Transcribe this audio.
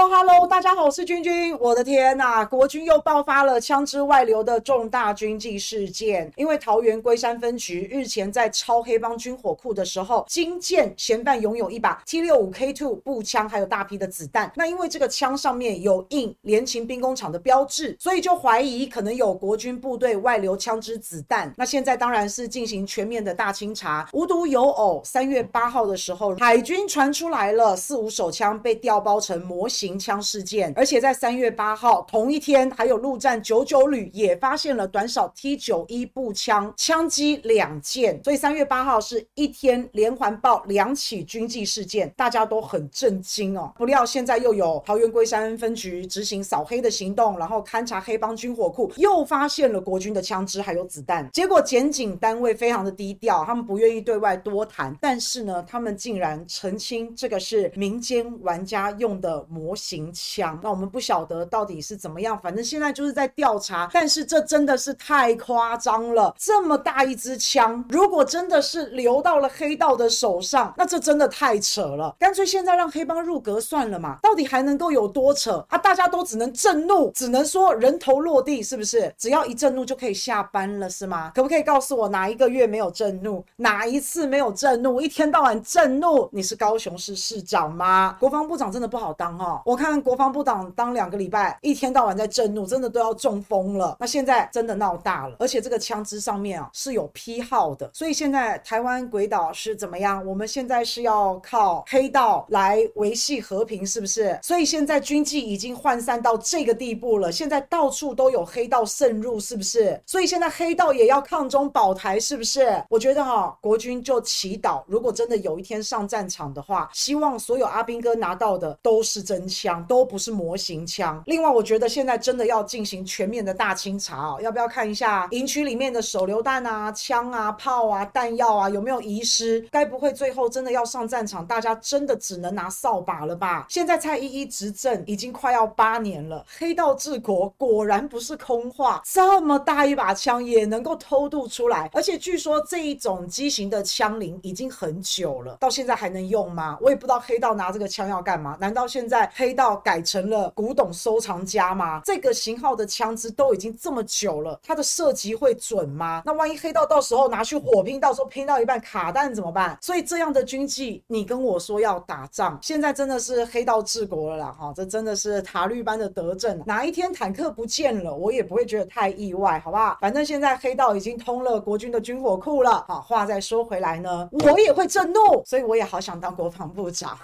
Hello Hello，大家好，我是君君。我的天呐，国军又爆发了枪支外流的重大军纪事件。因为桃园龟山分局日前在抄黑帮军火库的时候，惊见嫌犯拥有一把 T65K2 步枪，还有大批的子弹。那因为这个枪上面有印联勤兵工厂的标志，所以就怀疑可能有国军部队外流枪支子弹。那现在当然是进行全面的大清查。无独有偶，三月八号的时候，海军传出来了四五手枪被调包成模型。行枪事件，而且在三月八号同一天，还有陆战九九旅也发现了短扫 T 九一步枪枪击两件，所以三月八号是一天连环爆两起军纪事件，大家都很震惊哦。不料现在又有桃园龟山分局执行扫黑的行动，然后勘察黑帮军火库，又发现了国军的枪支还有子弹。结果检警单位非常的低调，他们不愿意对外多谈，但是呢，他们竟然澄清这个是民间玩家用的模行枪，那我们不晓得到底是怎么样，反正现在就是在调查。但是这真的是太夸张了，这么大一支枪，如果真的是流到了黑道的手上，那这真的太扯了。干脆现在让黑帮入阁算了嘛，到底还能够有多扯啊？大家都只能震怒，只能说人头落地，是不是？只要一震怒就可以下班了，是吗？可不可以告诉我哪一个月没有震怒？哪一次没有震怒？一天到晚震怒，你是高雄市市长吗？国防部长真的不好当哦。我看国防部长当两个礼拜，一天到晚在震怒，真的都要中风了。那现在真的闹大了，而且这个枪支上面啊是有批号的，所以现在台湾鬼岛是怎么样？我们现在是要靠黑道来维系和平，是不是？所以现在军纪已经涣散到这个地步了，现在到处都有黑道渗入，是不是？所以现在黑道也要抗中保台，是不是？我觉得哈、哦，国军就祈祷，如果真的有一天上战场的话，希望所有阿兵哥拿到的都是真枪。枪都不是模型枪。另外，我觉得现在真的要进行全面的大清查哦，要不要看一下营区里面的手榴弹啊、枪啊、炮啊、弹药啊有没有遗失？该不会最后真的要上战场，大家真的只能拿扫把了吧？现在蔡依依执政已经快要八年了，黑道治国果然不是空话。这么大一把枪也能够偷渡出来，而且据说这一种机型的枪林已经很久了，到现在还能用吗？我也不知道黑道拿这个枪要干嘛？难道现在黑黑道？改成了古董收藏家吗？这个型号的枪支都已经这么久了，它的射击会准吗？那万一黑道到时候拿去火拼，到时候拼到一半卡弹怎么办？所以这样的军纪，你跟我说要打仗，现在真的是黑道治国了啦！哈，这真的是塔绿班的德政。哪一天坦克不见了，我也不会觉得太意外，好不好？反正现在黑道已经通了国军的军火库了。好，话再说回来呢，我也会震怒，所以我也好想当国防部长。